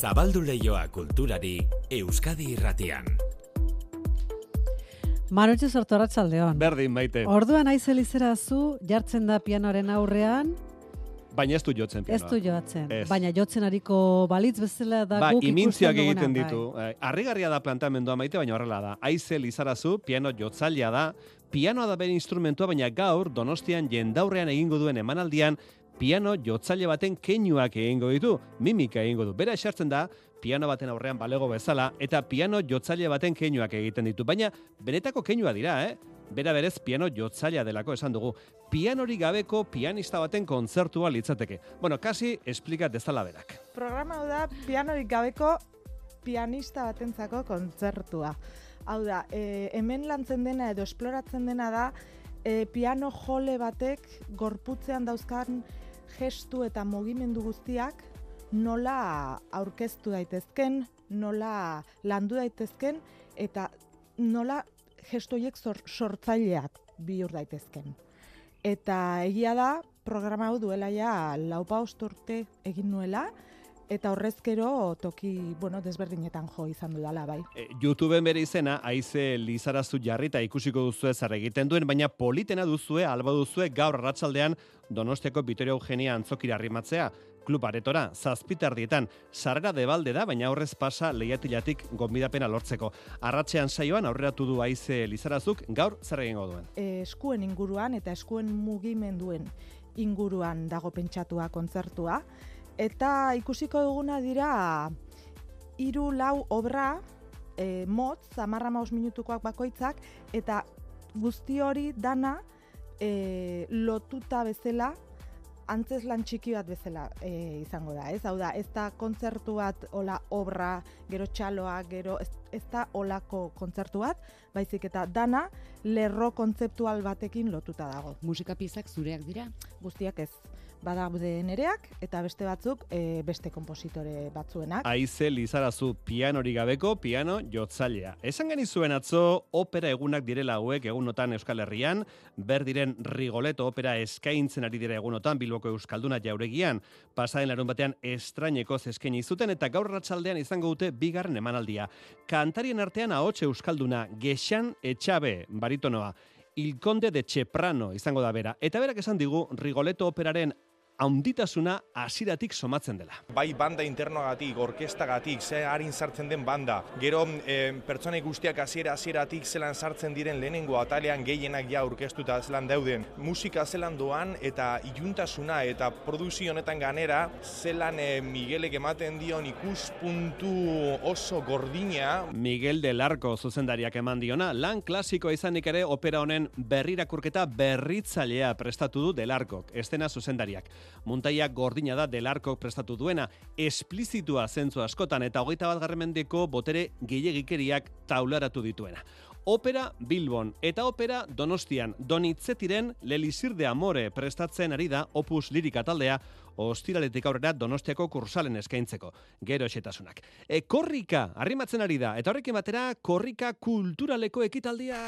Zabaldu leioa kulturari Euskadi irratian. Marotxe sortu arratsaldeon. Berdin, maite. Orduan aiz elizera zu, jartzen da pianoaren aurrean, Baina ez du jotzen ez pianoa. du joatzen. Ez. Baina jotzen ariko balitz bezala da Ba, guk ikusten imintziak egiten bai. ditu. Eh, Harrigarria da planteamendua maite, baina horrela da. Aize lizarazu, piano jotzailea da, pianoa da bere instrumentua, baina gaur Donostian jendaurrean egingo duen emanaldian, piano jotzaile baten keinuak egingo ditu, mimika egingo du. Bera esartzen da, piano baten aurrean balego bezala, eta piano jotzaile baten keinuak egiten ditu. Baina, benetako keinua dira, eh? Bera berez piano jotzailea delako esan dugu. Pianorik gabeko pianista baten kontzertua litzateke. Bueno, kasi esplika dezala berak. Programa hau da pianorik gabeko pianista batentzako kontzertua. Hau da, e, hemen lantzen dena edo esploratzen dena da e, piano jole batek gorputzean dauzkan gestu eta mugimendu guztiak nola aurkeztu daitezken, nola landu daitezken eta nola sor, sortzaileak bihur daitezken. Eta egia da, programa hau duela ja laupa urte egin nuela, eta horrezkero toki, bueno, desberdinetan jo izan dudala, bai. E, YouTubeen bere izena, aize lizarazu jarrita ikusiko duzue zer egiten duen, baina politena duzue, alba duzue gaur arratsaldean Donostiako Vitoria Eugenia antzokira arrimatzea, klub aretora, zazpitardietan, sarrera debalde da, baina horrez pasa lehiatilatik gonbidapena lortzeko. Arratxean saioan aurreratu du aize lizarazuk, gaur zer egingo duen. E, eskuen inguruan eta eskuen mugimenduen inguruan dago pentsatua kontzertua. Eta ikusiko duguna dira hiru lau obra e, motz, amarra maus minutukoak bakoitzak, eta guzti hori dana e, lotuta bezala antzeslan txiki bat bezala e, izango da, ez? Hau da, ez da kontzertu bat ola obra, gero txaloa, gero ez, ez da olako kontzertu bat, baizik eta dana lerro kontzeptual batekin lotuta dago. Musika piezak zureak dira. Guztiak ez, badaude nereak eta beste batzuk e, beste konpositore batzuenak. Aize lizarazu pianori gabeko piano jotzailea. Esan genizuen atzo opera egunak direla hauek egunotan Euskal Herrian, berdiren Rigoleto opera eskaintzen ari dira egunotan Bilboko Euskalduna jauregian, pasaren larun batean estraineko eskaini zuten eta gaur ratsaldean izango dute bigarren emanaldia. Kantarien artean ahots Euskalduna, Gexan Etxabe, baritonoa, Il Conde de Cheprano izango da bera. Eta berak esan digu Rigoleto operaren haunditasuna hasiratik somatzen dela. bai banda internoagatik, orkestagatik, ze harin sartzen den banda. Gero e, pertsonai guztiak hasiera hasieratik zelan sartzen diren lehenengo atalean gehienak ja aurkeztuta zelan dauden. Musika zelan doan eta iluntasuna eta produzio honetan ganera zelan e, Miguelek ematen dion ikuspuntu oso gordina Miguel del Arco zuzendariak eman diona, lan klasikoa izanik ere opera honen berrirakurketa berritzailea prestatu du del Arcok, estena zuzendariak. Muntaia gordina da del Arcok prestatu duena, esplizitua zentzu askotan eta hogeita bat garremendeko botere gehiagikeriak taularatu dituena. Opera Bilbon eta opera Donostian Donitzetiren Lelisir de Amore prestatzen ari da Opus Lirika taldea ostiraletik aurrera Donostiako kursalen eskaintzeko. Gero esetasunak. E, korrika, arrimatzen ari da, eta horrekin batera korrika kulturaleko ekitaldia.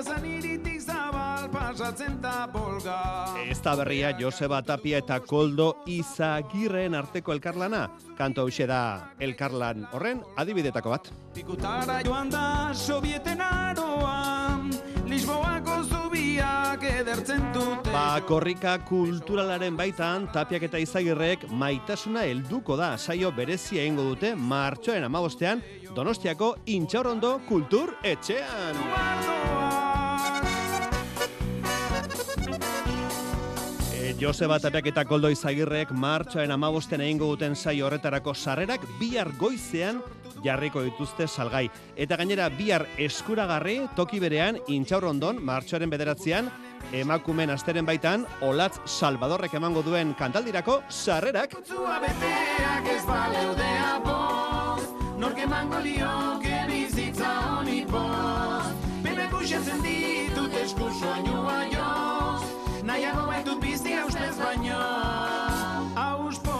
Kazaniritik zabal pasatzen da bolga. Ez da berria Joseba Tapia eta Koldo Izagirren arteko elkarlana. Kanto hause da elkarlan horren adibidetako bat. Pikutara joan da sobieten aroan, Lisboako zubiak edertzen dute. Ba, korrika kulturalaren baitan, tapiak eta izagirrek maitasuna helduko da saio berezia egingo dute martxoen amabostean Donostiako intxaurrondo kultur etxean. Joseba Tapiak eta Koldo Izagirrek martxoen amabosten egingo duten saio horretarako sarrerak bihar goizean jarriko dituzte salgai. Eta gainera bihar eskuragarri toki berean intxaurrondon martxoaren bederatzean emakumen asteren baitan Olatz Salvadorrek emango duen kantaldirako sarrerak Zua beteak ez baleudea boz, nork emango lioke bizitza honi boz. Bebe kuxatzen ditut esku soinua joz, nahiago baitut bizitza baino Auspo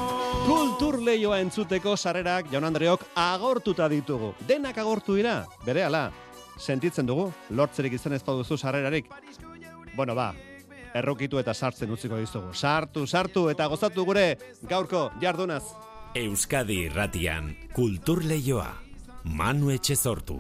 Kultur lehioa entzuteko sarrerak jaun Andreok agortuta ditugu. Denak agortu dira, bere ala. Sentitzen dugu, lortzerik izan ez baduzu sarrerarik. Bueno ba, errokitu eta sartzen utziko dizugu. Sartu, sartu eta gozatu gure gaurko jardunaz. Euskadi irratian kultur leioa. Manu Etxezortu.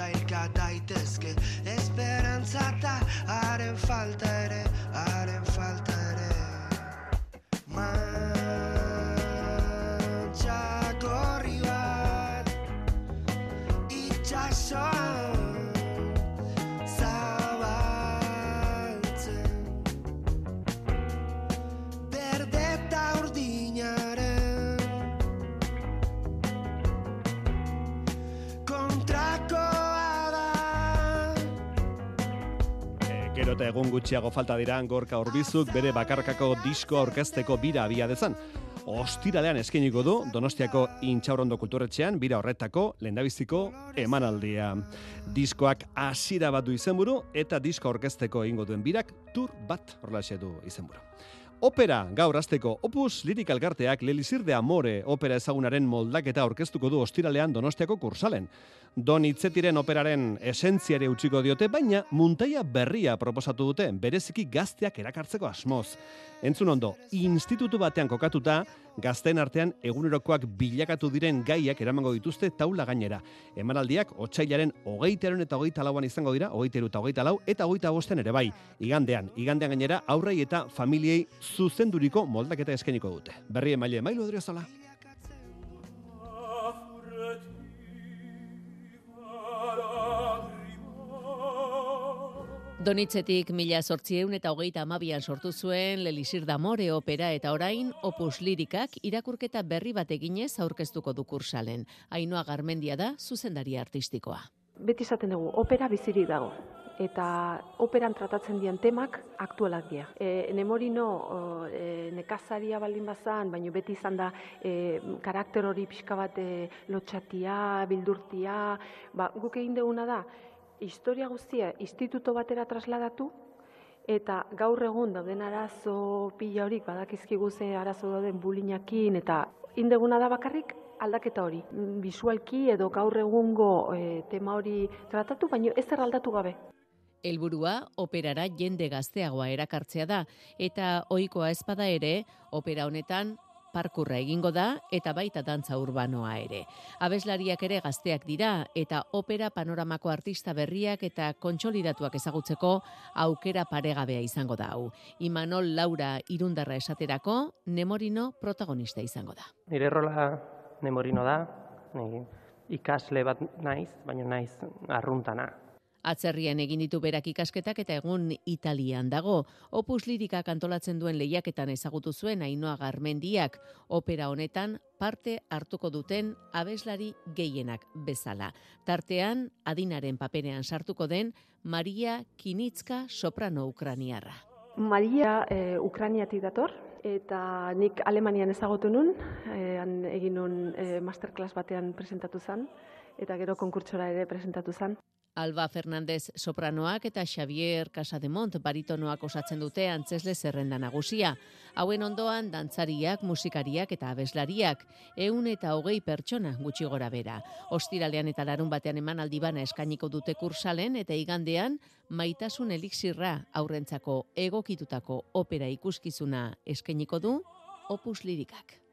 I got that. Egun gutxiago falta dira gorka urbizuk bere bakarkako disko aurkezteko bira abia dezan. Ostiralean eskainiko du Donostiako Intxaurrondo kulturetxean bira horretako lehendabiziko emanaldia. Diskoak hasiera bat du izenburu eta disko aurkezteko egingo duen birak tur bat horlaxe du izenburu. Opera gaur asteko Opus Lirik Algarteak Lelisir de Amore opera ezagunaren moldaketa aurkeztuko du ostiralean Donostiako kursalen. Don Itzetiren operaren esentziare utziko diote, baina muntaia berria proposatu dute, bereziki gazteak erakartzeko asmoz. Entzun ondo, institutu batean kokatuta, gazteen artean egunerokoak bilakatu diren gaiak eramango dituzte taula gainera. Emanaldiak otsailaren hogeiteron eta hogeita lauan izango dira, hogeiteru eta hogeita lau, eta hogeita bosten ere bai. Igandean, igandean gainera aurrei eta familiei zuzenduriko moldaketa eskainiko dute. Berri emaile, mailu adriozola. Donitzetik mila sortzieun eta hogeita amabian sortu zuen Lelisir Damore opera eta orain opus lirikak irakurketa berri bat eginez aurkeztuko du kursalen. Ainoa Garmendia da zuzendari artistikoa. beti izaten dugu, opera bizirik dago. Eta operan tratatzen dian temak aktualak dira. E, Nemorino e, nekazaria baldin bazan, baina beti izan da e, karakter hori pixka bat e, lotxatia, bildurtia, ba, guk egin duguna da, historia guztia instituto batera trasladatu, eta gaur egun dauden arazo pila horik badakizkigu ze arazo dauden bulinakin eta indeguna da bakarrik aldaketa hori. Bisualki edo gaur egungo e, tema hori tratatu, baino ez zer aldatu gabe. Helburua operara jende gazteagoa erakartzea da eta ohikoa ezpada ere opera honetan parkurra egingo da eta baita dantza urbanoa ere. Abeslariak ere gazteak dira eta opera panoramako artista berriak eta kontsolidatuak ezagutzeko aukera paregabea izango da hau. Imanol Laura irundarra esaterako Nemorino protagonista izango da. Nire rola nemorino da, ni ikasle bat naiz, baina naiz arruntana. Atzerrian egin ditu berak ikasketak eta egun Italian dago. Opus lirikak antolatzen duen lehiaketan ezagutu zuen Ainoa Garmendiak opera honetan parte hartuko duten abeslari gehienak bezala. Tartean adinaren paperean sartuko den Maria Kinitzka soprano ukraniarra. Maria e, Ukraniatik dator, eta nik Alemanian ezagutu nun, e, han egin nun e, masterclass batean presentatu zen, eta gero konkurtsora ere presentatu zen. Alba Fernandez sopranoak eta Xavier Casademont baritonoak osatzen dute antzesle zerrenda nagusia. Hauen ondoan dantzariak, musikariak eta abeslariak, eun eta hogei pertsona gutxi gora bera. Ostiralean eta larun batean eman aldibana eskainiko dute kursalen eta igandean maitasun elixirra aurrentzako egokitutako opera ikuskizuna eskainiko du opus lirikak.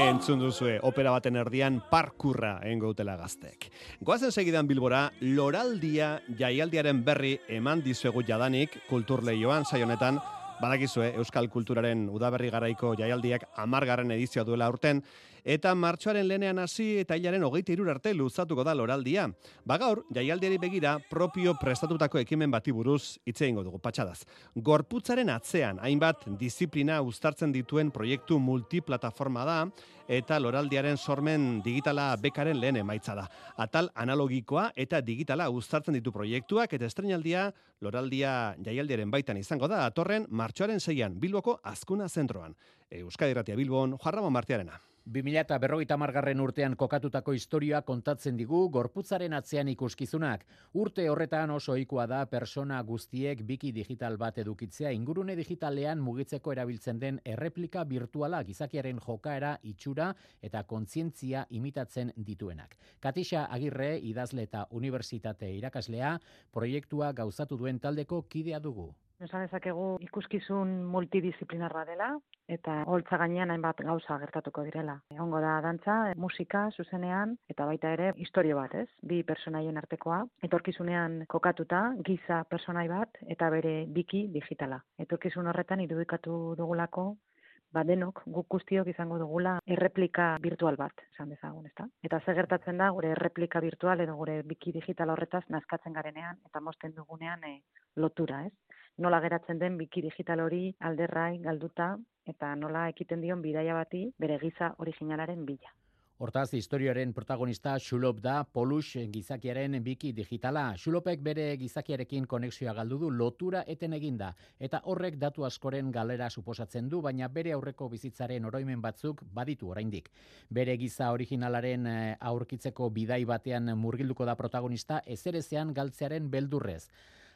Entzun duzue, opera baten erdian parkurra engotela gaztek. Goazen segidan bilbora, loraldia jaialdiaren berri eman dizuegu jadanik kulturleioan saionetan, badakizue Euskal Kulturaren udaberri garaiko jaialdiak amargarren edizioa duela urten, eta martxoaren lenean hasi eta hilaren hogeita irur arte luzatuko da loraldia. Bagaur, jaialdiari begira propio prestatutako ekimen bati buruz hitze egingo dugu patxadaz. Gorputzaren atzean, hainbat disiplina uztartzen dituen proiektu multiplataforma da, eta loraldiaren sormen digitala bekaren lehen emaitza da. Atal analogikoa eta digitala uztartzen ditu proiektuak eta estrenaldia loraldia jaialdiaren baitan izango da atorren martxoaren zeian Bilboko Azkuna Zentroan. Euskadi Ratia Bilbon, Juan Martiarena. 2000 eta berrogeita margarren urtean kokatutako historia kontatzen digu gorputzaren atzean ikuskizunak. Urte horretan oso ohikoa da persona guztiek biki digital bat edukitzea ingurune digitalean mugitzeko erabiltzen den erreplika virtuala gizakiaren jokaera itxura eta kontzientzia imitatzen dituenak. Katixa Agirre, idazle eta unibertsitate irakaslea, proiektua gauzatu duen taldeko kidea dugu. Esan dezakegu ikuskizun multidisciplinarra dela eta holtza gainean hainbat gauza gertatuko direla. Egongo da dantza, musika, zuzenean eta baita ere historio bat, ez? Bi personaien artekoa, etorkizunean kokatuta giza personai bat eta bere biki digitala. Etorkizun horretan irudikatu dugulako ba denok guk guztiok izango dugula erreplika virtual bat, esan dezagun, ezta? Eta ze gertatzen da gure erreplika virtual edo gure biki digital horretaz nazkatzen garenean eta mosten dugunean e, lotura, ez? Nola geratzen den biki digital hori alderrai galduta eta nola ekiten dion bidaia bati bere giza originalaren bila. Hortaz, historioaren protagonista Xulop da Polux gizakiaren biki digitala. Xulopek bere gizakiarekin konexioa galdu du lotura eten eginda. Eta horrek datu askoren galera suposatzen du, baina bere aurreko bizitzaren oroimen batzuk baditu oraindik. Bere giza originalaren eh, aurkitzeko bidai batean murgilduko da protagonista ezerezean galtzearen beldurrez.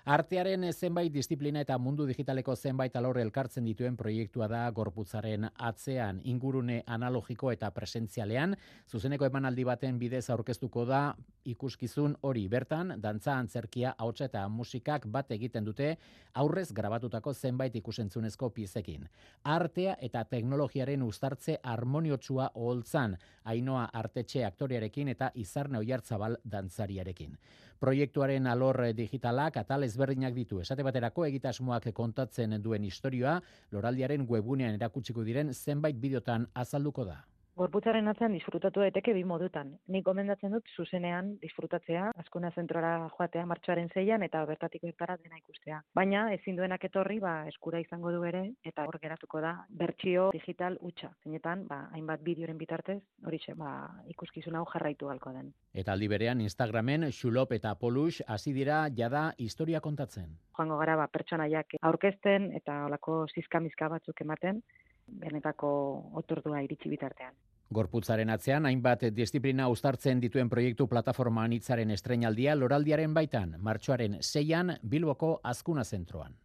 Artearen zenbait disiplina eta mundu digitaleko zenbait alor elkartzen dituen proiektua da gorputzaren atzean ingurune analogiko eta presentzialean, zuzeneko emanaldi baten bidez aurkeztuko da ikuskizun hori bertan, dantza antzerkia, hautsa eta musikak bat egiten dute aurrez grabatutako zenbait ikusentzunezko piezekin. Artea eta teknologiaren uztartze harmoniotsua oholtzan, ainoa artetxe aktoriarekin eta izarne oiartzabal dantzariarekin. Proiektuaren alor digitalak atal ezberdinak ditu. Esate baterako egitasmoak kontatzen duen historioa, loraldiaren webunean erakutsiko diren zenbait bideotan azalduko da. Gorputzaren atzean disfrutatu daiteke bi modutan. Nik gomendatzen dut zuzenean disfrutatzea, askuna zentrora joatea martxoaren zeian eta bertatik bertara dena ikustea. Baina ezin duenak etorri, ba, eskura izango du ere eta hor geratuko da bertsio digital utxa. Zeinetan, ba, hainbat bideoren bitartez, hori ba, ikuskizun hau jarraitu galko den. Eta aldi berean Instagramen Xulop eta Polux hasi dira jada historia kontatzen. Joango gara ba, pertsonaiak aurkezten eta olako zizkamizka batzuk ematen, benetako otordua iritsi bitartean. Gorputzaren atzean, hainbat disiplina uztartzen dituen proiektu plataforma anitzaren estrenaldia loraldiaren baitan, martxoaren seian Bilboko Azkuna Zentroan.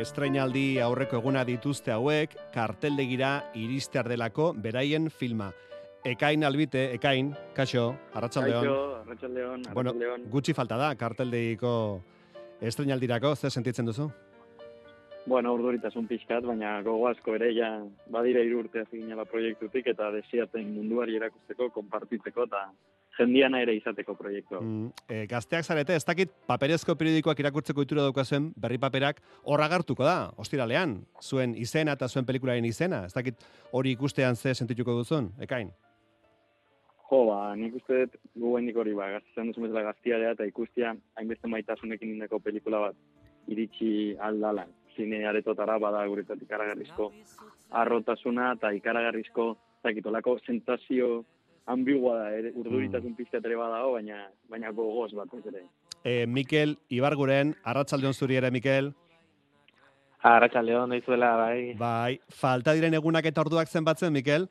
Estreinaldi aurreko eguna dituzte hauek, karteldegira iristear delako beraien filma. Ekain albite, ekain, kaixo, arratsaldeon. Kaixo, arratsaldeon, Bueno, gutxi falta da karteldegiko estreinaldirako, ze sentitzen duzu? Bueno, urduritasun pixkat, baina gogo asko ere, ja, badira hiru urte hasi ginela proiektutik, eta desiaten munduari erakusteko, konpartitzeko, eta jendiana ere izateko proiektu. Mm, e, gazteak zarete, ez dakit paperezko periodikoak irakurtzeko itura daukazuen berri paperak horra gartuko da, ostiralean, zuen izena eta zuen pelikularen izena, ez dakit hori ikustean ze sentituko duzun, ekain? Jo, ba, nik uste dut guendik hori, ba, gaztean duzu bezala gaztiarea eta ikustia hainbeste maitasunekin indeko pelikula bat iritsi aldalan. Zine aretotara bada guretzat ikaragarrizko arrotasuna eta ikaragarrizko zakitolako sensazio ambigua da, ere, urduritasun pizkat ere badago, baina, baina gogoz bat ere. E, Mikel, Ibarguren, arratsaldeon zuri ere, Mikel. Arratxaldeon daizuela, bai. Bai, falta diren egunak eta orduak zenbatzen, Mikel?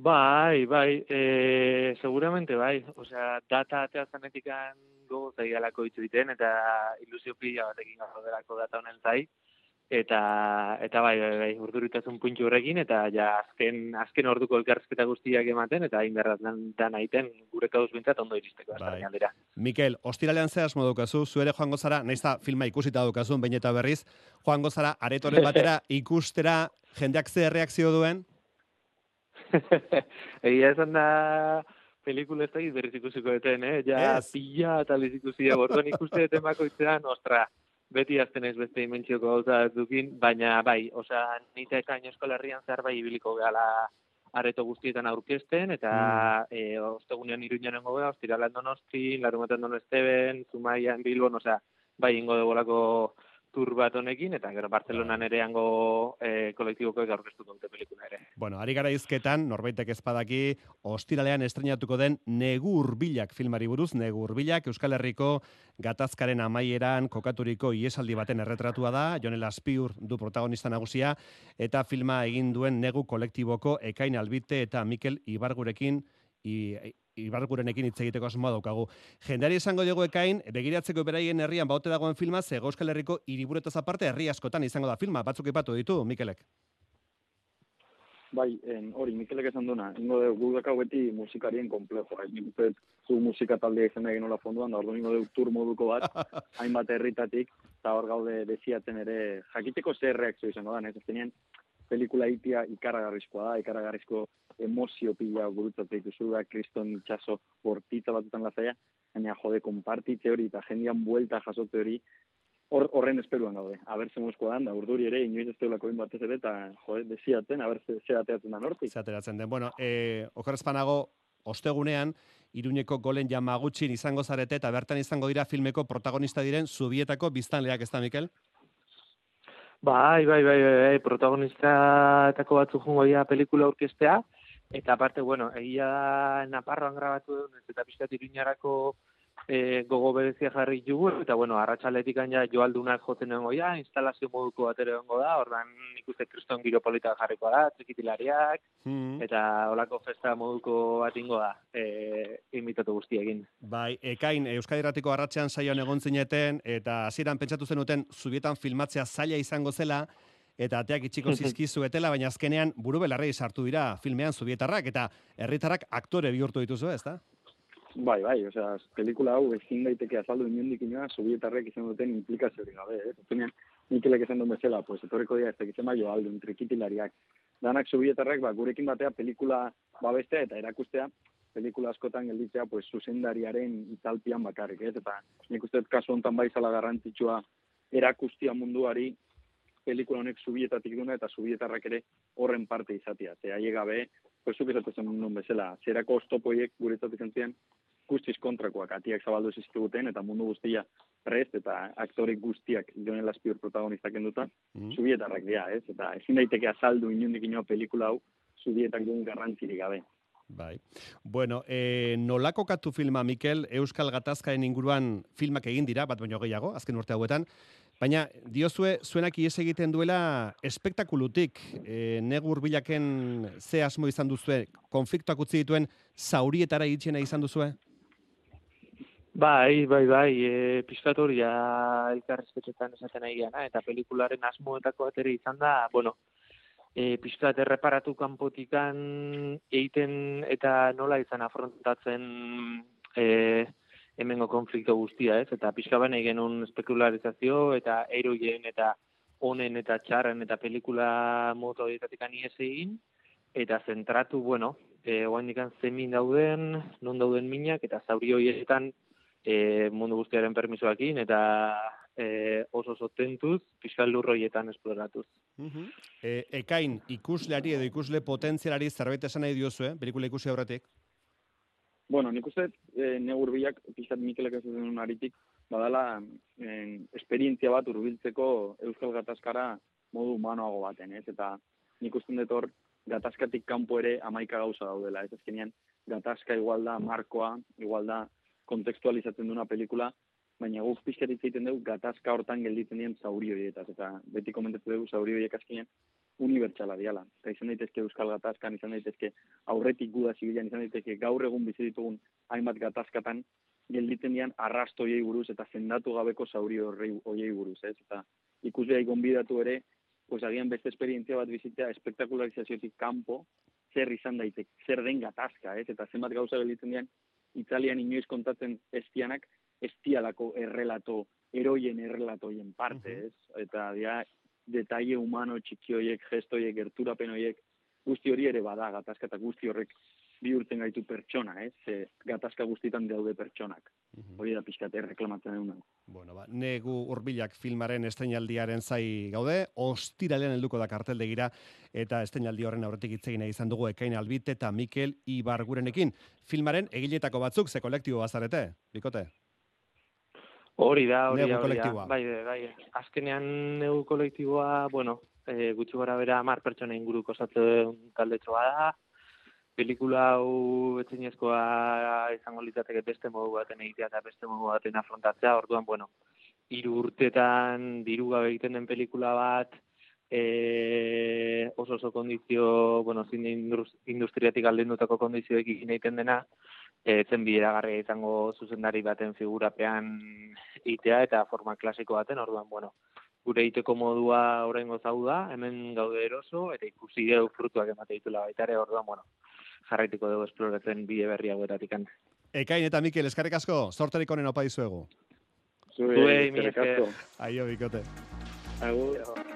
Bai, bai, e, seguramente bai. Osea, data atea zanetikan gogo zaigalako hitz egiten, eta ilusio pila batekin gaudelako data honen zai. Eta, eta bai, bai, bai, urduritasun puntxu horrekin, eta ja azken, azken orduko elkarrezketa guztiak ematen, eta inberrat dan, dan aiten gure kauz bintzat ondo iristeko. Bai. Bai. Mikel, ostiralean ze asmo daukazu, zu ere joango zara, naiz eta filma ikusita daukazun, bain eta berriz, joango zara aretoren batera ikustera jendeak ze reakzio duen? Egia esan da pelikula ez da berriz ikusiko deten, eh? Ja, Ez. pila eta ikusi da, borduan ikuste deten bakoitzean, ostra, beti azten ez beste imentzioko gauza dukin, baina bai, osea, nita ekain eskola herrian zehar bai ibiliko gehala areto guztietan aurkezten, eta mm. e, ostegunean iruñan nengo gara, ostiralan donosti, larumaten dono esteben, zumaian, bilbon, osea, bai ingo dugolako tur bat honekin, eta gero Barcelonan ere hango e, kolektibokoek aurkeztuko dute pelikula ere. Bueno, ari gara izketan, norbaitek ezpadaki, ostiralean estrenatuko den Negu Urbilak filmari buruz, Negu Urbilak Euskal Herriko gatazkaren amaieran kokaturiko iesaldi baten erretratua da, Jonel Aspiur du protagonista nagusia, eta filma egin duen Negu kolektiboko Ekain Albite eta Mikel Ibargurekin i, Ibargurenekin hitz egiteko asmoa daukagu. Jendari esango diego ekain, begiratzeko beraien herrian baute dagoen filma, ze Euskal Herriko hiriburetaz aparte herri askotan izango da filma, batzuk ipatu ditu, Mikelek. Bai, en, hori, Mikelek esan duna, ingo dugu gu dakau beti musikarien komplejo, nik uste zu musika taldea izan egin nola fonduan, da ordu ingo dugu tur moduko bat, hainbat herritatik, eta hor gaude desiatzen ere, jakiteko zer reakzio izango da, ez azkenean, pelikula itia ikaragarrizkoa da, ikaragarrizko emozio pila gurutzatzen dituzu da, kriston itxaso bortitza batutan lazaia, baina jode, konpartitze hori eta jendian buelta jasotze hori, hor, horren esperuan gaude. Aber ze mozkoa da urduri ere, inoiz ez teulako batez ere, eta jode, desiatzen, aber ze, ze ateatzen da nortik. Ze ateratzen den. Bueno, e, okerrezpanago, ostegunean, Iruñeko golen jamagutxin izango zarete eta bertan izango dira filmeko protagonista diren zubietako biztanleak, ez da, Mikel? Bai, bai, bai, bai, bai, protagonistatako batzuk jungo dira pelikula aurkeztea, eta aparte, bueno, egia da Naparroan grabatu duen, eta pixkat iruñarako e, gogo berezia jarri jugu, eta bueno, arratsaletik ja joaldunak joten egongo ja, instalazio moduko bat ere egongo da, ordan ikuste kriston giro polita jarriko da, trikitilariak, Mm. eta olako festa moduko bat ingo da, e, imitatu guztiekin. Bai, ekain, Euskadi Erratiko arratsean saioan egon zineten, eta hasieran pentsatu zenuten zubietan filmatzea zaila izango zela, eta ateak itxiko zizkizuetela, baina azkenean buru belarrei sartu dira filmean zubietarrak, eta herritarrak aktore bihurtu dituzu, ez da? Bai, bai, osea, pelikula hau ezin daiteke azaldu inondik inoa, sobietarrek izan duten implikaziorik gabe, eh? Zuzenean, Mikelek esan duen bezala, pues, etorriko dira ez dakitzen bai aldun, trikitilariak. Danak sobietarrek, ba, gurekin batea pelikula babestea eta erakustea, pelikula askotan gelditzea, pues, zuzendariaren italpian bakarrik, ez? Eta nik uste kasu honetan bai zala garrantzitsua erakustia munduari pelikula honek zubietatik duna eta zubietarrak ere horren parte izatea. Ze haie gabe, zuk esatzen nuen bezala, zerako oztopoiek guretzat izan ziren, guztiz kontrakoak, atiak zabaldu zizkiguten, eta mundu guztia prest, eta aktore guztiak Jonel Aspiur protagonistak enduta, Mm. zubietarrak dira, ez? Eta ezin daiteke azaldu inundik inoa pelikula hau, zubietak duen garrantzirik gabe. Bai. Bueno, e, nolako katu filma, Mikel, Euskal Gatazkaen inguruan filmak egin dira, bat baino gehiago, azken urte hauetan, baina diozue, zuenak ies egiten duela espektakulutik, e, negur bilaken ze asmo izan duzue, konfliktoak utzi dituen zaurietara itxena izan duzue? Bai, bai, bai, e, pizkatoria elkarrezketetan esaten nahi gana, eta pelikularen asmoetako bat ere izan da, bueno, e, pizkat erreparatu kanpotikan egiten eta nola izan afrontatzen e, hemengo konflikto guztia, ez? Eta pixka nahi genuen espekularizazio eta eroien eta honen eta txarren eta pelikula moto horietatik ies egin, eta zentratu, bueno, e, oaindikan zemin dauden, non dauden minak, eta zauri horietan e, mundu guztiaren permisoakin, eta e, oso oso tentuz, pixkal lurroietan esploratuz. E, ekain, ikusleari edo ikusle potentzialari zerbait esan nahi diozu, eh? pelikula ikusi aurretik? Bueno, nik uste, e, ne urbilak, pixat Mikelek ez duen aritik, badala en, esperientzia bat urbiltzeko Euskal Gatazkara modu humanoago baten, ez? Eta nik uste dut hor, gatazkatik kanpo ere amaika gauza daudela, ez azkenean, gatazka igual da markoa, igual da kontekstualizatzen duna pelikula, baina guk pixkat hitz egiten dugu gatazka hortan gelditzen dien zauri horietaz, eta beti komentatu dugu zauri horiek azkenean unibertsala diala. Eta izan daitezke Euskal Gatazkan, izan daitezke aurretik guda zibilan, izan daitezke gaur egun bizi ditugun hainbat gatazkatan gelditzen dian arrasto hoiei buruz eta zendatu gabeko zauri horrei hoiei buruz, ez? Eta ikusleai gonbidatu ere, pues agian beste esperientzia bat bizitzea espektakularizaziotik kanpo, zer izan daiteke, zer den gatazka, ez? Eta zenbat gauza gelditzen dian, Italian inoiz kontatzen estianak, estialako errelato, eroien errelatoien parte, ez? Eta dia, detaile humano txiki horiek, gesto horiek, gerturapen horiek, guzti hori ere bada gatazka eta guzti horrek bihurtzen gaitu pertsona, ez? Ze gatazka guztitan daude pertsonak. Hori da pixkat erreklamatzen duguna. Bueno, ba, negu urbilak filmaren estreinaldiaren zai gaude, ostiralean helduko da karteldegira, eta estreinaldi horren aurretik hitz egin izan dugu Ekain Albite eta Mikel Ibargurenekin. Filmaren egiletako batzuk ze kolektibo bazarete, bikote? Hori da, hori da, hori da. Bai, bai, bai. Azkenean negu kolektiboa, bueno, e, gutxi gara bera amar pertsona inguruko osatzen taldetxoa da. Pelikula hau etzinezkoa izango litzateke beste modu baten egitea eta beste modu baten afrontatzea. Orduan, bueno, hiru urtetan diru gabe egiten den pelikula bat, e, oso oso kondizio, bueno, zine indus- industriatik aldendutako kondizioekin egiten dena, e, zen bideragarria izango zuzendari baten figurapean itea eta forma klasiko baten, orduan, bueno, gure iteko modua oraingo zau da, hemen gaude eroso, eta ikusi dugu frutuak emate ditula baita ere, orduan, bueno, jarraituko dugu esploratzen bide berri hauetatik Ekain eta Mikel, eskarrik asko, sorterik honen opa dizuegu. Zuei, mila esker. Aio, bikote. Agur.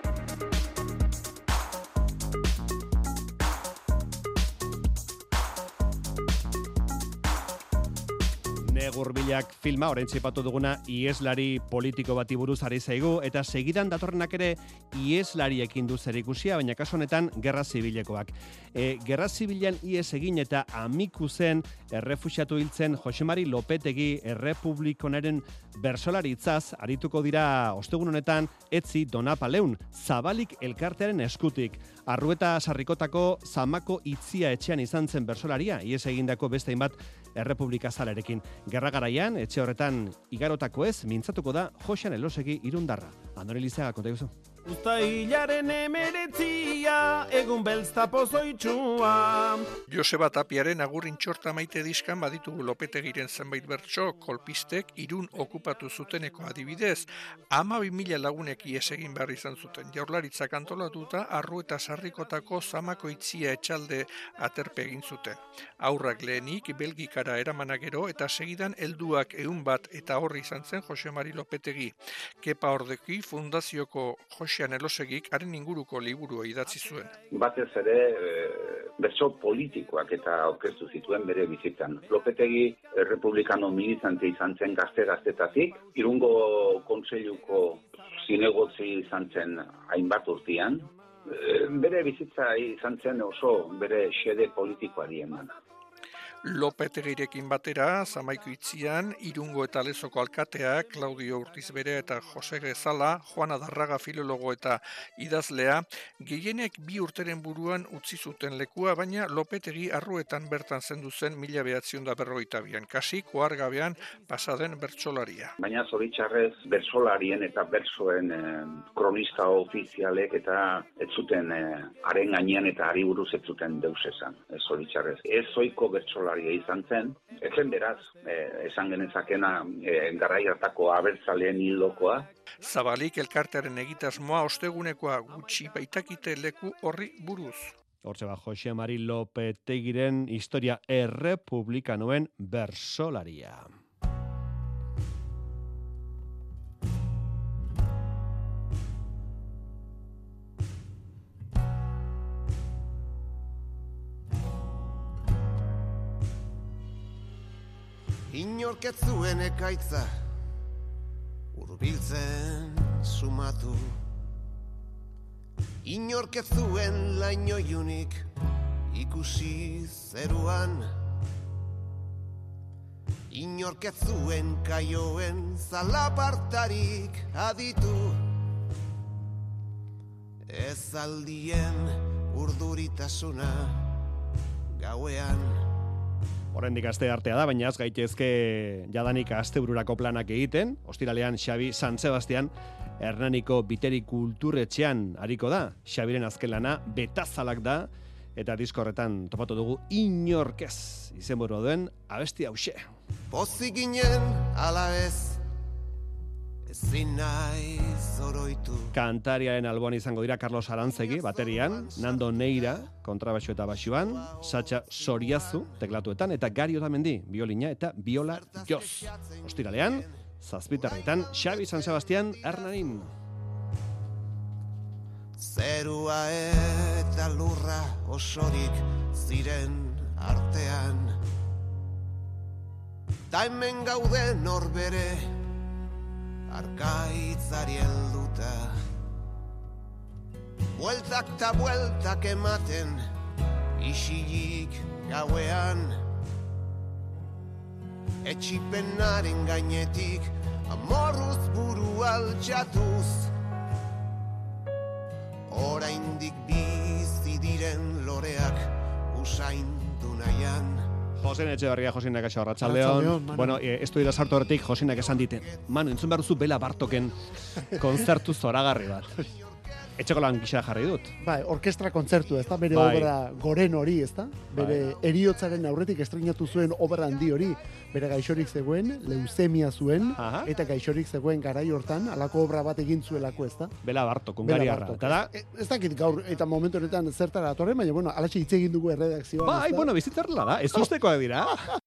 Negurbilak filma, orain txipatu duguna, ieslari politiko bati buruz ari zaigu, eta segidan datorrenak ere ieslariekin du zer ikusia, baina kasu honetan gerra zibilekoak. E, gerra zibilean ies egin eta amiku zen errefuxiatu hiltzen Josemari Lopetegi errepublikonaren bersolaritzaz arituko dira ostegun honetan etzi donapaleun, zabalik elkartearen eskutik. Arrueta sarrikotako zamako itzia etxean izan zen bersolaria, ies egindako beste hainbat errepublika zalarekin. Gerra garaian, etxe horretan igarotako ez, mintzatuko da Josean Elosegi irundarra. Andore Lizeaga, konta. Uztailaren emeretzia, egun belzta pozoitxua. Joseba Tapiaren agurrin txorta maite diskan baditugu lopetegiren zenbait bertso, kolpistek irun okupatu zuteneko adibidez, ama mila lagunek ies egin behar izan zuten. Jaurlaritzak antolatuta, arru eta sarrikotako zamako itzia etxalde aterpe egin zuten. Aurrak lehenik, belgikara eramanagero eta segidan helduak eun bat eta horri izan zen Jose Mari Lopetegi. Kepa Ordeki fundazioko Josean Elosegik haren inguruko liburua idatzi zuen. batez ere e, bertso politikoak eta aurkeztu zituen bere bizitzan. Lopetegi eh, republikano militante izan zen gazte-gaztetatik, irungo kontseiluko zinegotzi izan zen hainbat urtean, E, bere bizitza izan zen oso bere xede politikoari eman. Lopetegirekin batera, zamaiko itzian, irungo eta lezoko alkatea, Claudio Urtiz bere eta Jose Gezala, Juana Darraga filologo eta idazlea, gehienek bi urteren buruan utzi zuten lekua, baina Lopetegi arruetan bertan zendu zen mila behatzion da berroita bian, kasi koargabean pasaden bertsolaria. Baina zoritxarrez bersolarien eta bersoen eh, kronista ofizialek eta ez zuten eh, haren gainean eta ari buruz ez zuten deus esan, ez zoritxarrez. Ez zoiko bertsolaria izan zen, ez zen beraz, eh, esan genezakena eh, garai hartako abertzaleen hildokoa, Zabalik elkartearen egitasmoa ostegunekoa gutxi baitakite leku horri buruz. Hortze ba, Jose Mari Lopetegiren historia errepublikanoen bersolaria. Inorket zuen ekaitza. Urbiltzen sumatu. Inorket zuen laino iunik Ikusi zeruan. Inorket zuen kaioen Zalapartarik aditu. Ez aldien urduritasuna Gauean Oraindik aste artea da, baina ez gaitezke jadanik astebururako planak egiten. Ostiralean Xabi San Sebastian Hernaniko Biteri Kulturretxean hariko da. Xabiren azken lana betazalak da eta disko horretan topatu dugu inorkez izenburua duen abesti hause. Pozik ginen ala ez Ezin nahi zoroitu Kantariaren alboan izango dira Carlos Arantzegi baterian, Nando Neira kontrabaxu eta baxuan, Satxa Soriazu teklatuetan eta Gari Otamendi biolina eta biola joz. Ostiralean, zazpitarretan, Xabi San Sebastian Hernanin. Zerua eta lurra osorik ziren artean Ta hemen gaude norbere arkaitzari helduta. Bueltak ta bueltak ematen isilik gauean. Etxipenaren gainetik amorruz buru altxatuz. Oraindik bizi diren loreak usaindu nahian Josen Etxeberria, Josina Kaixo, Arratsaldeon, Arratxaldeon. Bueno, e, ez du sartu horretik, Josinak esan diten. Manu, entzun behar duzu Bela Bartoken konzertu zoragarri bat. Etxeko lan gisa jarri dut. Bai, orkestra kontzertu, ez da, bere Bai. obra goren hori, ez da? Bere Bai. eriotzaren aurretik estrenatu zuen obra handi hori, bere gaixorik zegoen, leusemia zuen, eta gaixorik zegoen garai hortan, alako obra bat egin zuelako, ez da? Bela Ungariarra. Bartok. Eta da, Ez, ez dakit gaur, eta momentu honetan zertara atorren, baina, bueno, alatxe hitz egin dugu erredakzioan. bai, ezta? bueno, bizitzarla da, ez ustekoak dira.